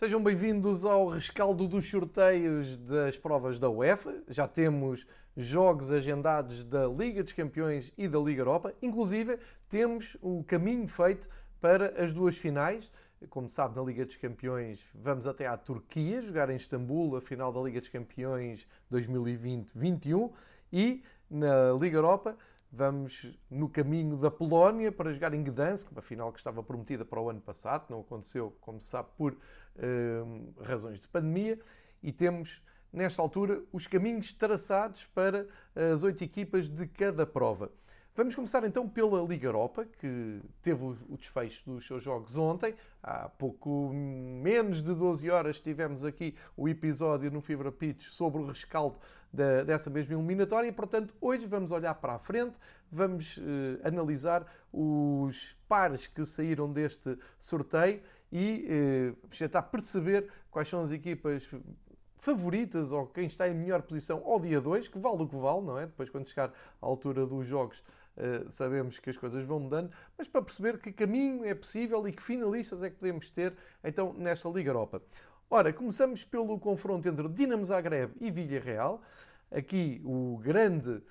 Sejam bem-vindos ao rescaldo dos sorteios das provas da UEFA. Já temos jogos agendados da Liga dos Campeões e da Liga Europa. Inclusive, temos o caminho feito para as duas finais. Como sabe, na Liga dos Campeões vamos até à Turquia jogar em Istambul a final da Liga dos Campeões 2020-21 e na Liga Europa Vamos no caminho da Polónia para jogar em Gdansk, uma final que estava prometida para o ano passado, não aconteceu, como se sabe, por uh, razões de pandemia. E temos, nesta altura, os caminhos traçados para as oito equipas de cada prova. Vamos começar então pela Liga Europa, que teve o desfecho dos seus jogos ontem. Há pouco menos de 12 horas tivemos aqui o episódio no Fibra Pitch sobre o rescaldo da, dessa mesma eliminatória e, portanto, hoje vamos olhar para a frente, vamos eh, analisar os pares que saíram deste sorteio e eh, tentar perceber quais são as equipas favoritas ou quem está em melhor posição ao dia 2, que vale o que vale, não é? Depois, quando chegar à altura dos jogos, eh, sabemos que as coisas vão mudando, mas para perceber que caminho é possível e que finalistas é que podemos ter então nesta Liga Europa. Ora, começamos pelo confronto entre Dinamo Zagreb e Villarreal. Aqui o grande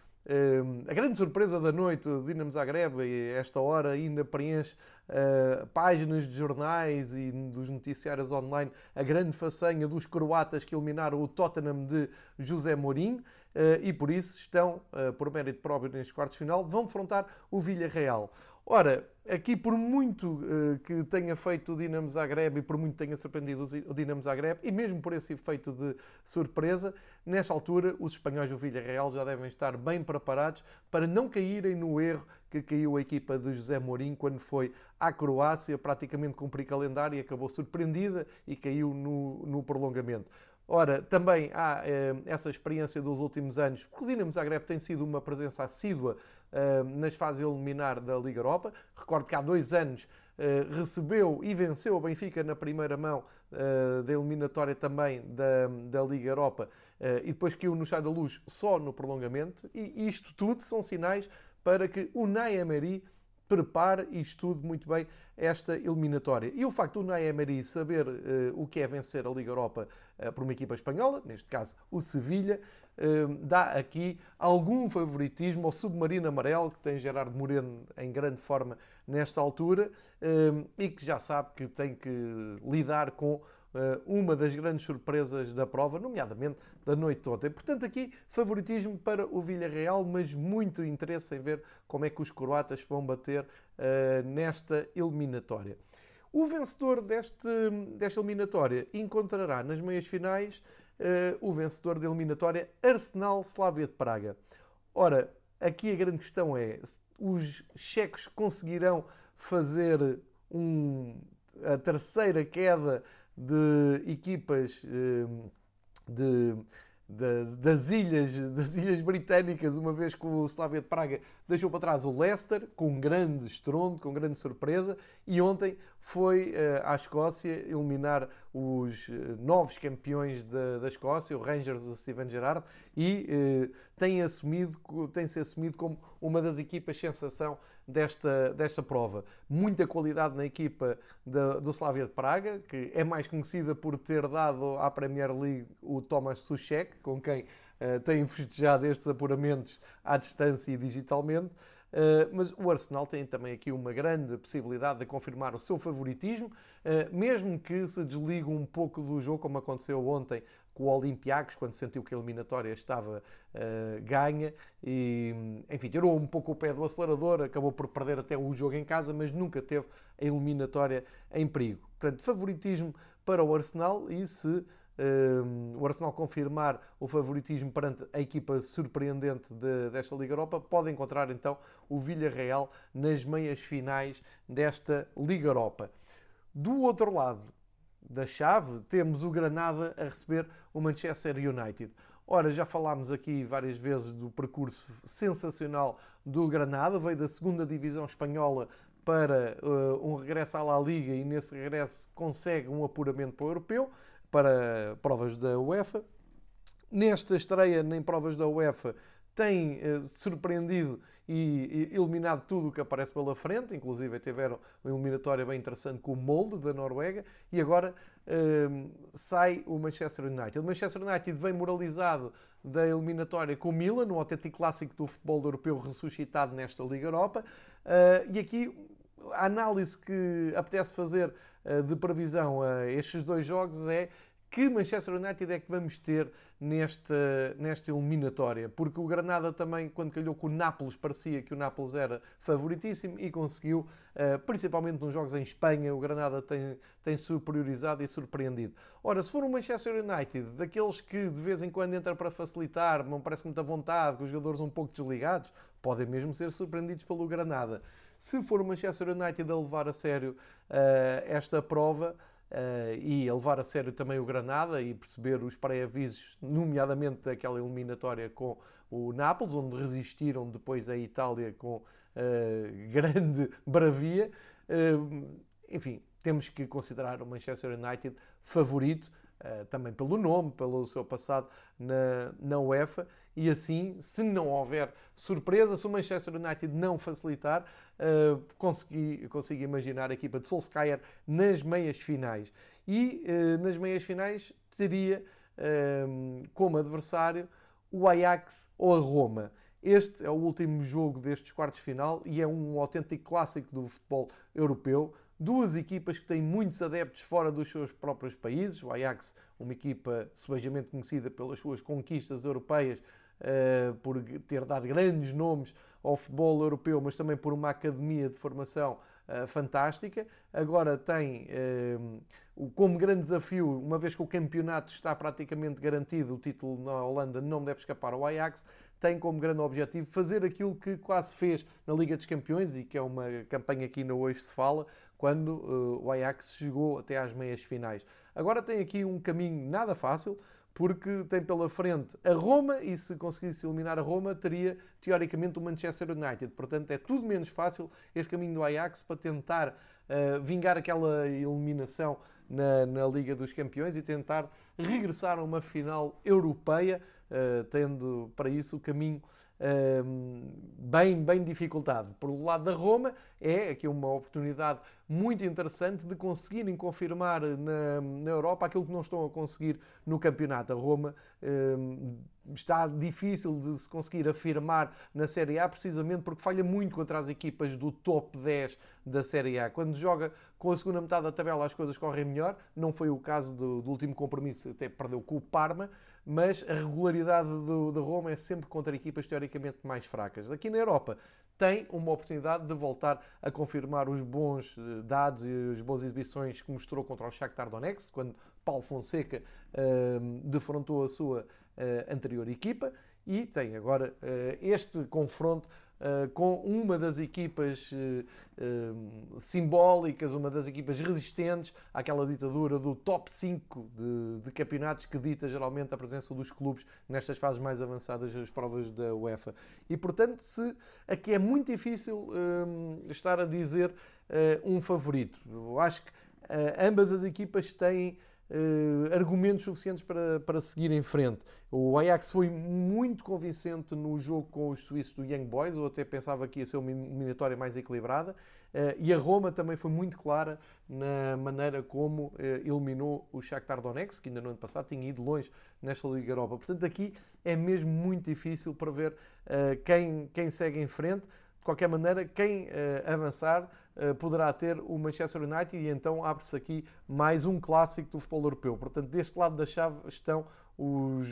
a grande surpresa da noite do Dinamo Zagreb, e esta hora ainda preenche uh, páginas de jornais e dos noticiários online, a grande façanha dos croatas que eliminaram o Tottenham de José Mourinho, uh, e por isso estão, uh, por mérito próprio nestes quartos de final, vão defrontar o Villarreal. Ora, aqui por muito uh, que tenha feito o Dinamo Zagreb e por muito tenha surpreendido o Dinamo Zagreb, e mesmo por esse efeito de surpresa, nesta altura os espanhóis do Villarreal já devem estar bem preparados para não caírem no erro que caiu a equipa de José Mourinho quando foi à Croácia, praticamente cumprir calendário e acabou surpreendida e caiu no, no prolongamento. Ora, também há eh, essa experiência dos últimos anos, porque o Dinamo Zagreb tem sido uma presença assídua eh, nas fases eliminar da Liga Europa. Recordo que há dois anos eh, recebeu e venceu o Benfica na primeira mão eh, da eliminatória também da, da Liga Europa eh, e depois caiu no chá da luz só no prolongamento. E isto tudo são sinais para que o Ney Emery prepare e estude muito bem esta eliminatória. E o facto do Unai Emery saber uh, o que é vencer a Liga Europa uh, por uma equipa espanhola, neste caso o Sevilha, uh, dá aqui algum favoritismo ao submarino amarelo, que tem Gerardo Moreno em grande forma nesta altura e que já sabe que tem que lidar com eh, uma das grandes surpresas da prova, nomeadamente da noite ontem. Portanto, aqui favoritismo para o Villarreal, mas muito interesse em ver como é que os croatas vão bater uh, nesta eliminatória. O vencedor deste, desta eliminatória encontrará nas meias finais uh, o vencedor da eliminatória Arsenal-Slavia de Praga. Ora, aqui a grande questão é: os checos conseguirão fazer um, a terceira queda de equipas hum, de, de, das, ilhas, das ilhas britânicas, uma vez que o Slavia de Praga deixou para trás o Leicester, com grande estrondo, com grande surpresa, e ontem foi uh, à Escócia eliminar os uh, novos campeões da, da Escócia, o Rangers de Steven Gerrard, e uh, tem assumido, tem-se assumido como uma das equipas sensação desta, desta prova. Muita qualidade na equipa de, do Slavia de Praga, que é mais conhecida por ter dado à Premier League o Thomas Suchek, com quem uh, tem festejado estes apuramentos à distância e digitalmente. Uh, mas o Arsenal tem também aqui uma grande possibilidade de confirmar o seu favoritismo, uh, mesmo que se desligue um pouco do jogo, como aconteceu ontem com o Olympiacos, quando sentiu que a eliminatória estava uh, ganha e, enfim, tirou um pouco o pé do acelerador, acabou por perder até o jogo em casa, mas nunca teve a eliminatória em perigo. Portanto, favoritismo para o Arsenal e se o Arsenal confirmar o favoritismo perante a equipa surpreendente de, desta Liga Europa, pode encontrar então o Villarreal nas meias finais desta Liga Europa. Do outro lado da chave, temos o Granada a receber o Manchester United. Ora, já falámos aqui várias vezes do percurso sensacional do Granada, veio da segunda divisão espanhola para uh, um regresso à La Liga e nesse regresso consegue um apuramento para o europeu para provas da UEFA. Nesta estreia em provas da UEFA tem uh, surpreendido e, eliminado tudo o que aparece pela frente, inclusive tiveram uma eliminatória bem interessante com o Molde da Noruega e agora uh, sai o Manchester United. O Manchester United vem moralizado da eliminatória com o Milan, um autêntico clássico do futebol europeu ressuscitado nesta Liga Europa. Uh, e aqui a análise que apetece fazer de previsão a estes dois jogos é que Manchester United é que vamos ter nesta, nesta eliminatória? Porque o Granada também, quando calhou com o Nápoles, parecia que o Nápoles era favoritíssimo e conseguiu, uh, principalmente nos jogos em Espanha, o Granada tem, tem superiorizado e surpreendido. Ora, se for um Manchester United, daqueles que de vez em quando entra para facilitar, não parece muita vontade, com os jogadores um pouco desligados, podem mesmo ser surpreendidos pelo Granada. Se for o Manchester United a levar a sério uh, esta prova, Uh, e a levar a sério também o Granada e perceber os pré-avisos, nomeadamente daquela eliminatória com o Nápoles, onde resistiram depois a Itália com uh, grande bravia. Uh, enfim, temos que considerar o Manchester United favorito, também pelo nome, pelo seu passado na, na UEFA, e assim, se não houver surpresa, se o Manchester United não facilitar, uh, consegui, consigo imaginar a equipa de Solskjaer nas meias finais. E uh, nas meias finais teria uh, como adversário o Ajax ou a Roma. Este é o último jogo destes quartos final e é um autêntico clássico do futebol europeu. Duas equipas que têm muitos adeptos fora dos seus próprios países. O Ajax, uma equipa subejamente conhecida pelas suas conquistas europeias, uh, por ter dado grandes nomes ao futebol europeu, mas também por uma academia de formação uh, fantástica. Agora tem uh, como grande desafio, uma vez que o campeonato está praticamente garantido, o título na Holanda não deve escapar ao Ajax, tem como grande objetivo fazer aquilo que quase fez na Liga dos Campeões e que é uma campanha que ainda hoje se fala, quando uh, o Ajax chegou até às meias finais. Agora tem aqui um caminho nada fácil, porque tem pela frente a Roma e se conseguisse eliminar a Roma teria teoricamente o Manchester United. Portanto, é tudo menos fácil este caminho do Ajax para tentar uh, vingar aquela eliminação na, na, Liga dos Campeões e tentar regressar a uma final europeia, uh, tendo para isso o caminho bem, bem dificultado. Por lado da Roma, é aqui uma oportunidade muito interessante de conseguirem confirmar na, na Europa aquilo que não estão a conseguir no campeonato. A Roma está difícil de se conseguir afirmar na Série A, precisamente porque falha muito contra as equipas do top 10 da Série A. Quando joga com a segunda metade da tabela, as coisas correm melhor. Não foi o caso do, do último compromisso, até perdeu com o Parma mas a regularidade do, de Roma é sempre contra equipas teoricamente mais fracas. Aqui na Europa tem uma oportunidade de voltar a confirmar os bons eh, dados e as boas exibições que mostrou contra o Shakhtar Donetsk, quando Paulo Fonseca uh, defrontou a sua uh, anterior equipa, e tem agora uh, este confronto Uh, com uma das equipas uh, simbólicas, uma das equipas resistentes àquela ditadura do top 5 de, de, campeonatos que dita geralmente a presença dos clubes nestas fases mais avançadas das provas da UEFA. E portanto, se, aqui é muito difícil estar a dizer um favorito. Eu acho que ambas as equipas têm uh, argumentos suficientes para, para seguir em frente. O Ajax foi muito convincente no jogo com os suíços do Young Boys, eu até pensava que ia ser uma eliminatória mais equilibrada, uh, e a Roma também foi muito clara na maneira como uh, eliminou o Shakhtar Donetsk, que ainda no ano passado tinha ido longe nesta Liga Europa. Portanto, aqui é mesmo muito difícil para ver quem, quem segue em frente. De qualquer maneira, quem avançar eh, poderá ter o Manchester United e então abre-se aqui mais um clássico do futebol europeu. Portanto, deste lado da chave estão os,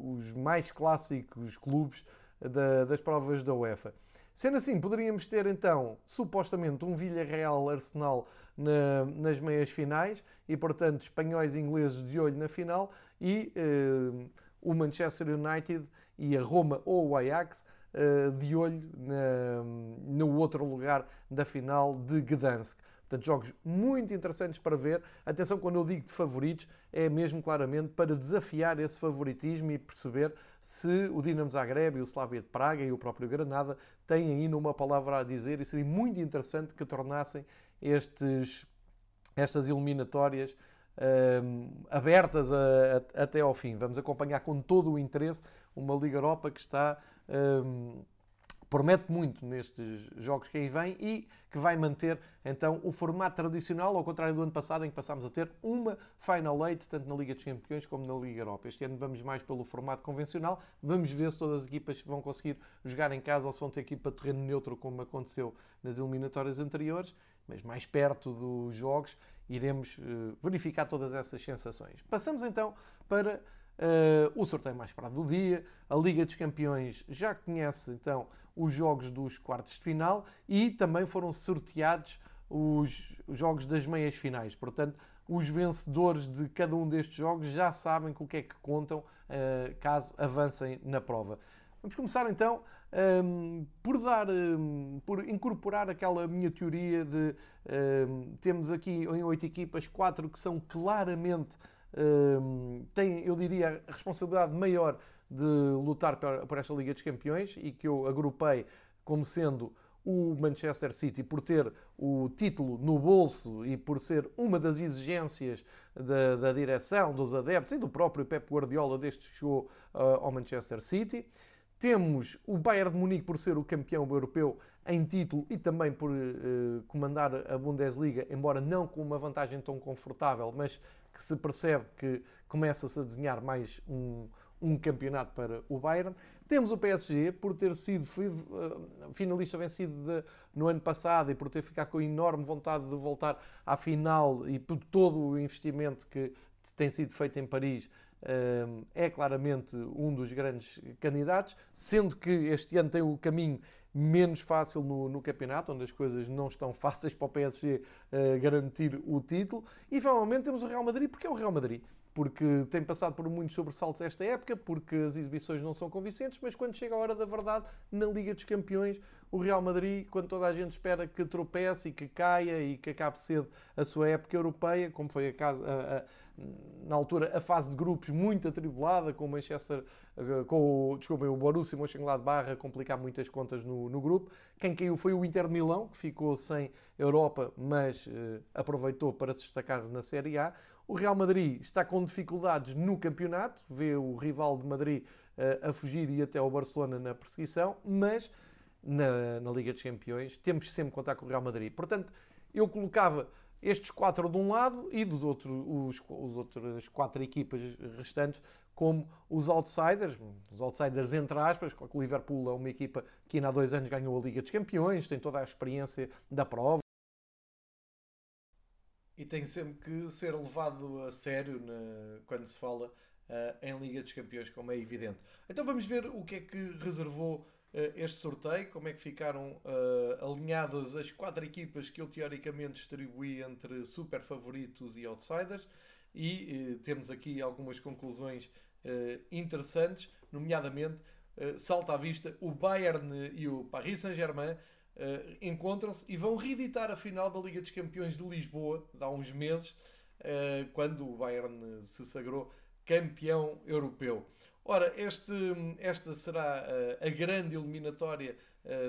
os mais clássicos clubes da, das provas da UEFA. Sendo assim, poderíamos ter então, supostamente, um Villarreal-Arsenal na, nas meias finais e, portanto, espanhóis e ingleses de olho na final e eh, o Manchester United e a Roma ou o Ajax eh, de olho na, no outro lugar da final de Gdansk. Portanto, jogos muito interessantes para ver. Atenção, quando eu digo de favoritos, é mesmo claramente para desafiar esse favoritismo e perceber se o Dinamo Zagreb, o Slavia de Praga e o próprio Granada têm ainda uma palavra a dizer e seria muito interessante que tornassem estes, estas eliminatórias abertas a, a, até ao fim. Vamos acompanhar com todo o interesse uma Liga Europa que está promete muito nestes jogos que aí vem e que vai manter então o formato tradicional, ao contrário do ano passado em que passámos a ter uma Final Eight, tanto na Liga dos Campeões como na Liga Europa. Este ano vamos mais pelo formato convencional, vamos ver se todas as equipas vão conseguir jogar em casa ou se vão ter equipa de terreno neutro, como aconteceu nas eliminatórias anteriores, mas mais perto dos jogos iremos uh, verificar todas essas sensações. Passamos então para uh, o sorteio mais esperado do dia. A Liga dos Campeões já conhece então os jogos dos quartos de final e também foram sorteados os jogos das meias finais. Portanto, os vencedores de cada um destes jogos já sabem com o que é que contam uh, caso avancem na prova. Vamos começar então um, ehm, por dar, um, ehm, por incorporar aquela minha teoria de um, ehm, temos aqui em oito equipas quatro que são claramente têm, eu diria, a responsabilidade maior de lutar por esta Liga dos Campeões e que eu agrupei como sendo o Manchester City por ter o título no bolso e por ser uma das exigências da, da direção, dos adeptos e do próprio Pep Guardiola desde que chegou uh, ao Manchester City. Temos o Bayern de Munique por ser o campeão europeu em título e também por uh, comandar a Bundesliga, embora não com uma vantagem tão confortável, mas que se percebe que começa-se a desenhar mais um, um campeonato para o Bayern. Temos o PSG por ter sido eh, finalista vencido de, no ano passado e por ter ficado com enorme vontade de voltar à final e por todo o investimento que tem sido feito em Paris. Eh, é claramente um dos grandes candidatos, sendo que este ano tem o caminho menos fácil no, no, campeonato, onde as coisas não estão fáceis para o PSG uh, eh, garantir o título. E finalmente temos o Real Madrid, porque é o Real Madrid porque tem passado por muitos sobressaltos esta época, porque as exibições não são convincentes, mas quando chega a hora da verdade, na Liga dos Campeões, o Real Madrid, quando toda a gente espera que tropece e que caia e que acabe cedo a sua época europeia, como foi a casa, a, a, na altura a fase de grupos muito atribulada, com o Manchester, eh, com o, desculpem, o Borussia Mönchengladbach a complicar muitas contas no, no, grupo. Quem caiu foi o Inter de Milão, que ficou sem Europa, mas uh, aproveitou para se destacar na Série A. O Real Madrid está com dificuldades no campeonato, vê o rival de Madrid uh, a fugir e até o Barcelona na perseguição, mas na, na, Liga dos Campeões temos sempre que contar com o Real Madrid. Portanto, eu colocava estes quatro de um lado e dos outros, os, os outras quatro equipas restantes como os outsiders, os outsiders entre aspas, claro que o Liverpool é uma equipa que ainda há dois anos ganhou a Liga dos Campeões, tem toda a experiência da prova, e tem sempre que ser levado a sério na, quando se fala uh, em Liga dos Campeões, como é evidente. Então vamos ver o que é que reservou este sorteio, como é que ficaram uh, alinhadas as quatro equipas que eu teoricamente distribuí entre super favoritos e outsiders. E temos aqui algumas conclusões interessantes, nomeadamente salta à vista o Bayern e o Paris Saint-Germain uh, encontram-se e vão reeditar a final da Liga dos Campeões de Lisboa, de há uns meses, uh, quando o Bayern se sagrou campeão europeu. Ora, este, esta será uh, a grande eliminatória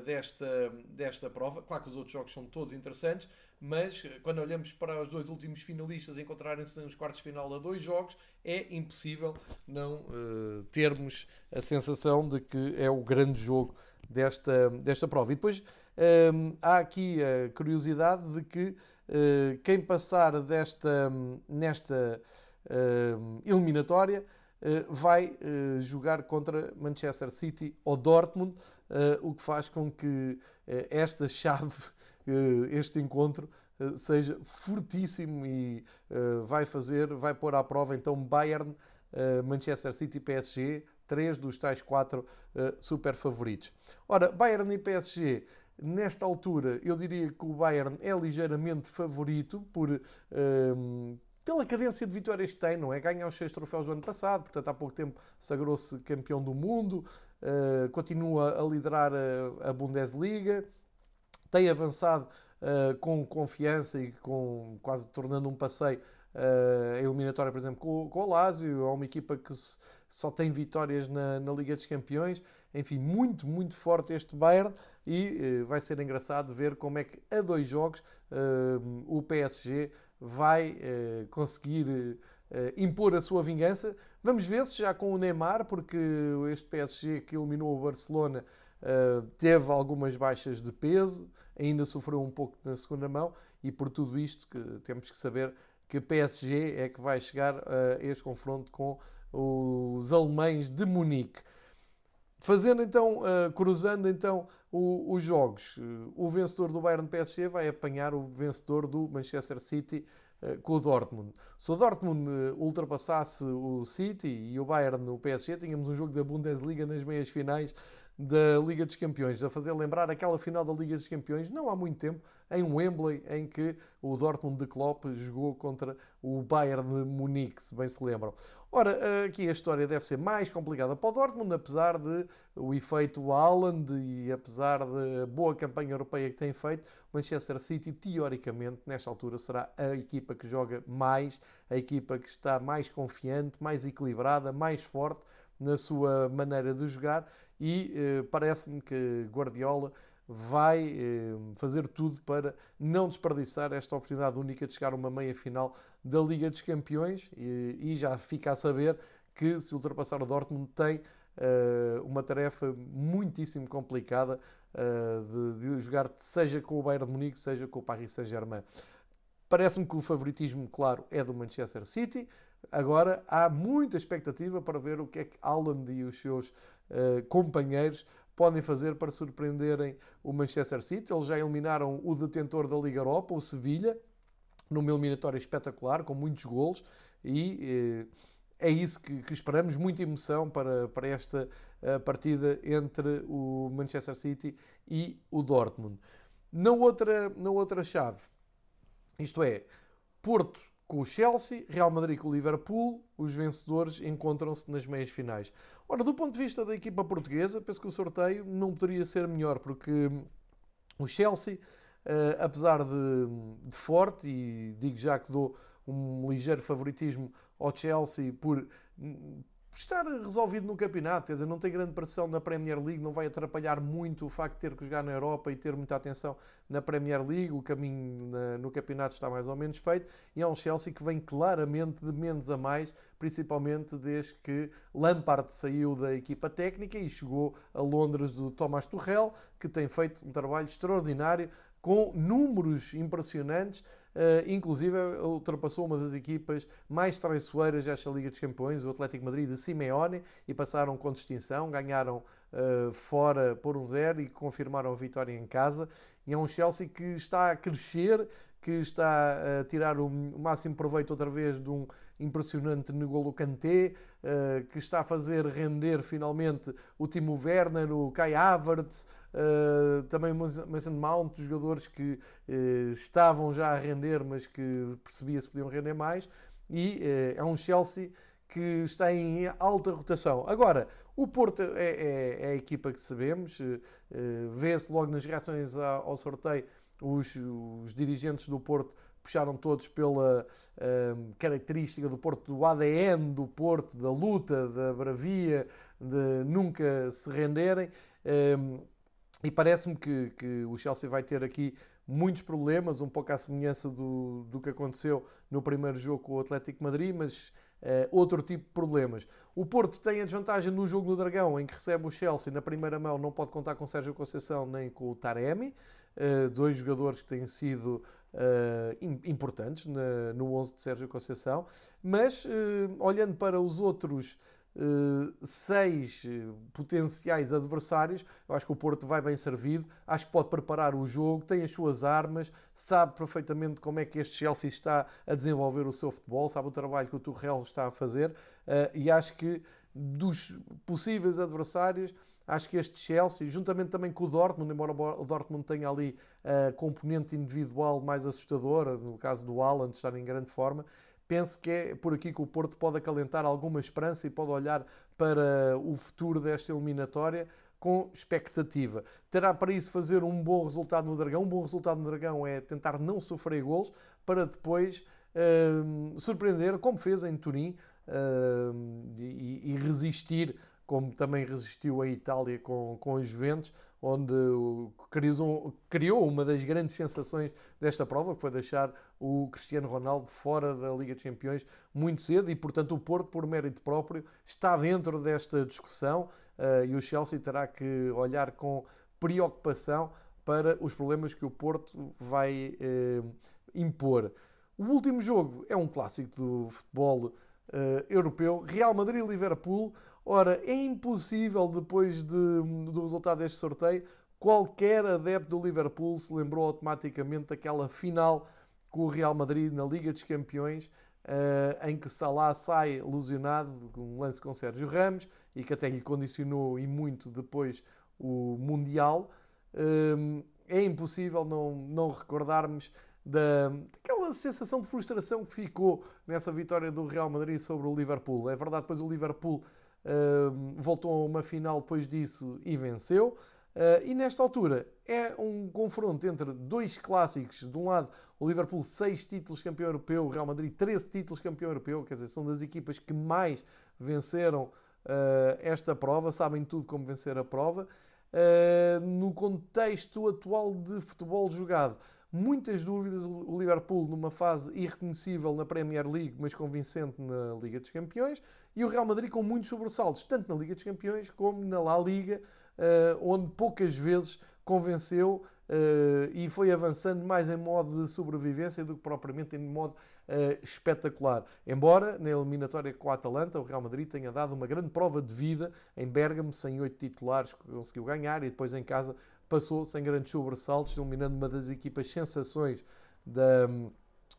desta, desta prova. Claro que os outros jogos são todos interessantes, mas quando olhamos para os dois últimos finalistas encontrarem-se nos quartos de final a dois jogos, é impossível não uh, termos a sensação de que é o grande jogo desta, desta prova. E depois um, há aqui a curiosidade de que uh, quem passar desta, nesta uh, eliminatória vai jogar contra Manchester City ou Dortmund, o que faz com que esta chave, este encontro, seja fortíssimo e vai fazer, vai pôr à prova então Bayern, Manchester City e PSG, três dos tais quatro super favoritos. Ora, Bayern e PSG Nesta altura, eu diria que o Bayern é ligeiramente favorito por, pela cadência de vitórias que tem, não é? Ganha os seis troféus do ano passado, portanto, há pouco tempo sagrou-se campeão do mundo, uh, continua a liderar a, a Bundesliga, tem avançado uh, com confiança e com quase tornando um passeio uh, a eliminatória, por exemplo, com, com o Lazio, é uma equipa que se, só tem vitórias na, na Liga dos Campeões. Enfim, muito, muito forte este Bayern e uh, vai ser engraçado ver como é que a dois jogos uh, o PSG vai conseguir impor a sua vingança. Vamos ver se já com o Neymar, porque este PSG que eliminou o Barcelona teve algumas baixas de peso, ainda sofreu um pouco na segunda mão e por tudo isto que temos que saber que PSG é que vai chegar a este confronto com os alemães de Munique. Fazendo então, cruzando então os jogos, o vencedor do Bayern PSG vai apanhar o vencedor do Manchester City com o Dortmund. Se o Dortmund ultrapassasse o City e o Bayern no PSG, tínhamos um jogo da Bundesliga nas meias finais da Liga dos Campeões, a fazer lembrar aquela final da Liga dos Campeões, não há muito tempo, em Wembley, em que o Dortmund de Klopp jogou contra o Bayern de Munique, se bem se lembram. Ora, aqui a história deve ser mais complicada para o Dortmund, apesar de o efeito Haaland e apesar da boa campanha europeia que tem feito, Manchester City, teoricamente, nesta altura, será a equipa que joga mais, a equipa que está mais confiante, mais equilibrada, mais forte na sua maneira de jogar e eh, parece-me que Guardiola vai eh, fazer tudo para não desperdiçar esta oportunidade única de chegar a uma meia final da Liga dos Campeões e, e já fica a saber que se ultrapassar o Dortmund tem uh, uma tarefa muitíssimo complicada uh, de, de, jogar seja com o Bayern de Munique, seja com o Paris Saint-Germain. Parece-me que o favoritismo, claro, é do Manchester City. Agora há muita expectativa para ver o que é que Haaland e os seus uh, companheiros podem fazer para surpreenderem o Manchester City. Eles já eliminaram o detentor da Liga Europa, o Sevilha, numa eliminatória espetacular, com muitos golos, e eh, é isso que, que, esperamos, muita emoção para, para esta uh, partida entre o Manchester City e o Dortmund. Na outra, na outra chave, isto é, Porto com o Chelsea, Real Madrid com o Liverpool, os vencedores encontram-se nas meias finais. Ora, do ponto de vista da equipa portuguesa, penso que o sorteio não poderia ser melhor, porque o Chelsea, uh, apesar de, de, forte, e digo já que dou um ligeiro favoritismo ao Chelsea por estar resolvido no campeonato, quer dizer, não tem grande pressão na Premier League, não vai atrapalhar muito o facto de ter que jogar na Europa e ter muita atenção na Premier League, o caminho no campeonato está mais ou menos feito, e é um Chelsea que vem claramente de menos a mais, principalmente desde que Lampard saiu da equipa técnica e chegou a Londres do Thomas Tuchel, que tem feito um trabalho extraordinário, com números impressionantes, Uh, inclusive, ultrapassou uma das equipas mais traiçoeiras desta Liga dos Campeões, o Atlético Madrid de Simeone, e passaram com distinção, ganharam uh, fora por um zero e confirmaram a vitória em casa. E é um Chelsea que está a crescer, que está a tirar o máximo proveito outra vez de um impressionante N'Golo Kanté, uh, que está a fazer render finalmente o Timo Werner, o Kai Havertz, uh, também o Mason Mount, jogadores que uh, estavam já a render, mas que percebia-se podiam render mais, e é um Chelsea que está em alta rotação. Agora, o Porto é, é, é a equipa que sabemos, vê-se logo nas reações ao sorteio os, os dirigentes do Porto puxaram todos pela hum, característica do Porto, do ADN do Porto, da luta, da bravia, de nunca se renderem. Hum, e parece-me que, que, o Chelsea vai ter aqui muitos problemas, um pouco à semelhança do, do que aconteceu no primeiro jogo com o Atlético Madrid, mas uh, outro tipo de problemas. O Porto tem a desvantagem no jogo do Dragão, em que recebe o Chelsea na primeira mão, não pode contar com Sérgio Conceição nem com o Taremi, dois jogadores que têm sido uh, importantes no 11 de Sérgio Conceição, mas uh, olhando para os outros seis potenciais adversários, eu acho que o Porto vai bem servido, acho que pode preparar o jogo, tem as suas armas, sabe perfeitamente como é que este Chelsea está a desenvolver o seu futebol, sabe o trabalho que o Tuchel está a fazer e acho que dos possíveis adversários Acho que este Chelsea, juntamente também com o Dortmund, embora o Dortmund tenha ali a componente individual mais assustadora, no caso do Haaland estar em grande forma, penso que é por aqui que o Porto pode acalentar alguma esperança e pode olhar para o futuro desta eliminatória com expectativa. Terá para isso fazer um bom resultado no Dragão. Um bom resultado no Dragão é tentar não sofrer golos para depois uh, surpreender, como fez em Turim, uh, e, e resistir como também resistiu a Itália com, com os Juventus, onde criou uma das grandes sensações desta prova, que foi deixar o Cristiano Ronaldo fora da Liga dos Campeões muito cedo e, portanto, o Porto, por mérito próprio, está dentro desta discussão uh, e o Chelsea terá que olhar com preocupação para os problemas que o Porto vai uh, impor. O último jogo é um clássico do futebol uh, europeu, Real Madrid-Liverpool. Ora, é impossível, depois de, do resultado deste sorteio, qualquer adepto do Liverpool se lembrou automaticamente daquela final com o Real Madrid na Liga dos Campeões, uh, em que Salah sai lesionado, um lance com Sérgio Ramos, e que até lhe condicionou e muito depois o Mundial. Uh, é impossível não, não recordarmos da, daquela sensação de frustração que ficou nessa vitória do Real Madrid sobre o Liverpool. É verdade, depois o Liverpool voltou a uma final depois disso e venceu. Uh, e nesta altura é um confronto entre dois clássicos. De um lado, o Liverpool, 6 títulos campeão europeu, o Real Madrid, 13 títulos campeão europeu. Quer dizer, são das equipas que mais venceram uh, esta prova, sabem tudo como vencer a prova. Uh, no contexto atual de futebol jogado, muitas dúvidas. O Liverpool numa fase irreconhecível na Premier League, mas convincente na Liga dos Campeões, e o Real Madrid com muitos sobressaltos, tanto na Liga dos Campeões como na La Liga, eh, onde poucas vezes convenceu eh, e foi avançando mais em modo de sobrevivência do que propriamente em modo uh, espetacular. Embora na eliminatória com a Atalanta, o Real Madrid tenha dado uma grande prova de vida em Bergamo, sem oito titulares, conseguiu ganhar e depois em casa passou sem grandes sobressaltos, eliminando uma das equipas sensações da,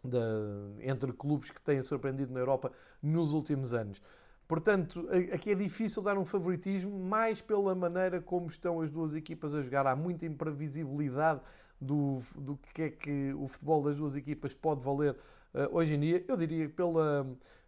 da, entre clubes que têm surpreendido na Europa nos últimos anos. Portanto, aqui é difícil dar um favoritismo, mais pela maneira como estão as duas equipas a jogar. Há muita imprevisibilidade do, do que é que o futebol das duas equipas pode valer uh, hoje em dia. Eu diria que pela,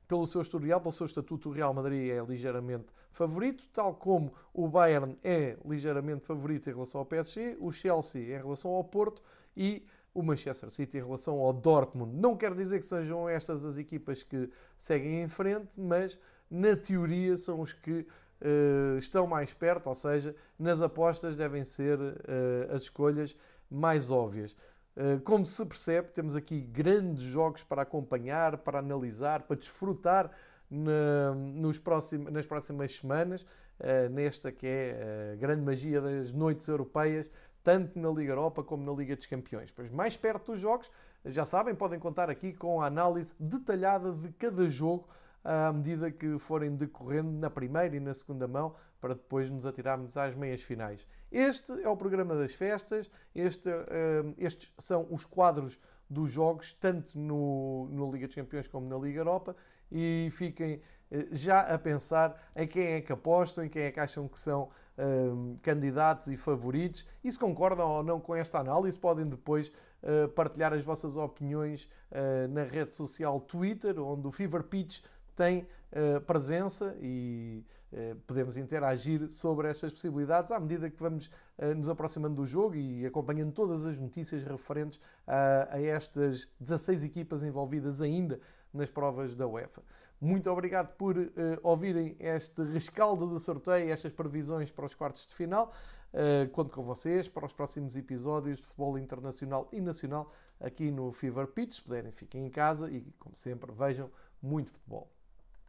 pelo seu historial, pelo seu estatuto, o Real Madrid é ligeiramente favorito, tal como o Bayern é ligeiramente favorito em relação ao PSG, o Chelsea em relação ao Porto e o Manchester City em relação ao Dortmund. Não quer dizer que sejam estas as equipas que seguem em frente, mas na teoria, são os que uh, estão mais perto, ou seja, nas apostas devem ser uh, as escolhas mais óbvias. Uh, como se percebe, temos aqui grandes jogos para acompanhar, para analisar, para desfrutar na, nos próximos, nas próximas semanas, nesta que é a grande magia das noites europeias, tanto na Liga Europa como na Liga dos Campeões. Pois mais perto dos jogos, já sabem, podem contar aqui com a análise detalhada de cada jogo à medida que forem decorrendo na primeira e na segunda mão, para depois nos atirarmos às meias finais. Este é o programa das festas, este, uh, estes são os quadros dos jogos, tanto no, no Liga dos Campeões como na Liga Europa, e fiquem uh, já a pensar em quem é que apostam, em quem é que acham que são uh, candidatos e favoritos, e se concordam ou não com esta análise, podem depois partilhar as vossas opiniões na rede social Twitter, onde o Fever Pitch tem uh, presença e uh, podemos interagir sobre estas possibilidades à medida que vamos uh, nos aproximando do jogo e acompanhando todas as notícias referentes a, estas 16 equipas envolvidas ainda nas provas da UEFA. Muito obrigado por ouvirem este rescaldo de sorteio, estas previsões para os quartos de final. Uh, conto com vocês para os próximos episódios de futebol internacional e nacional aqui no Fever Pitch. Se puderem, fiquem em casa e, como sempre, vejam muito futebol.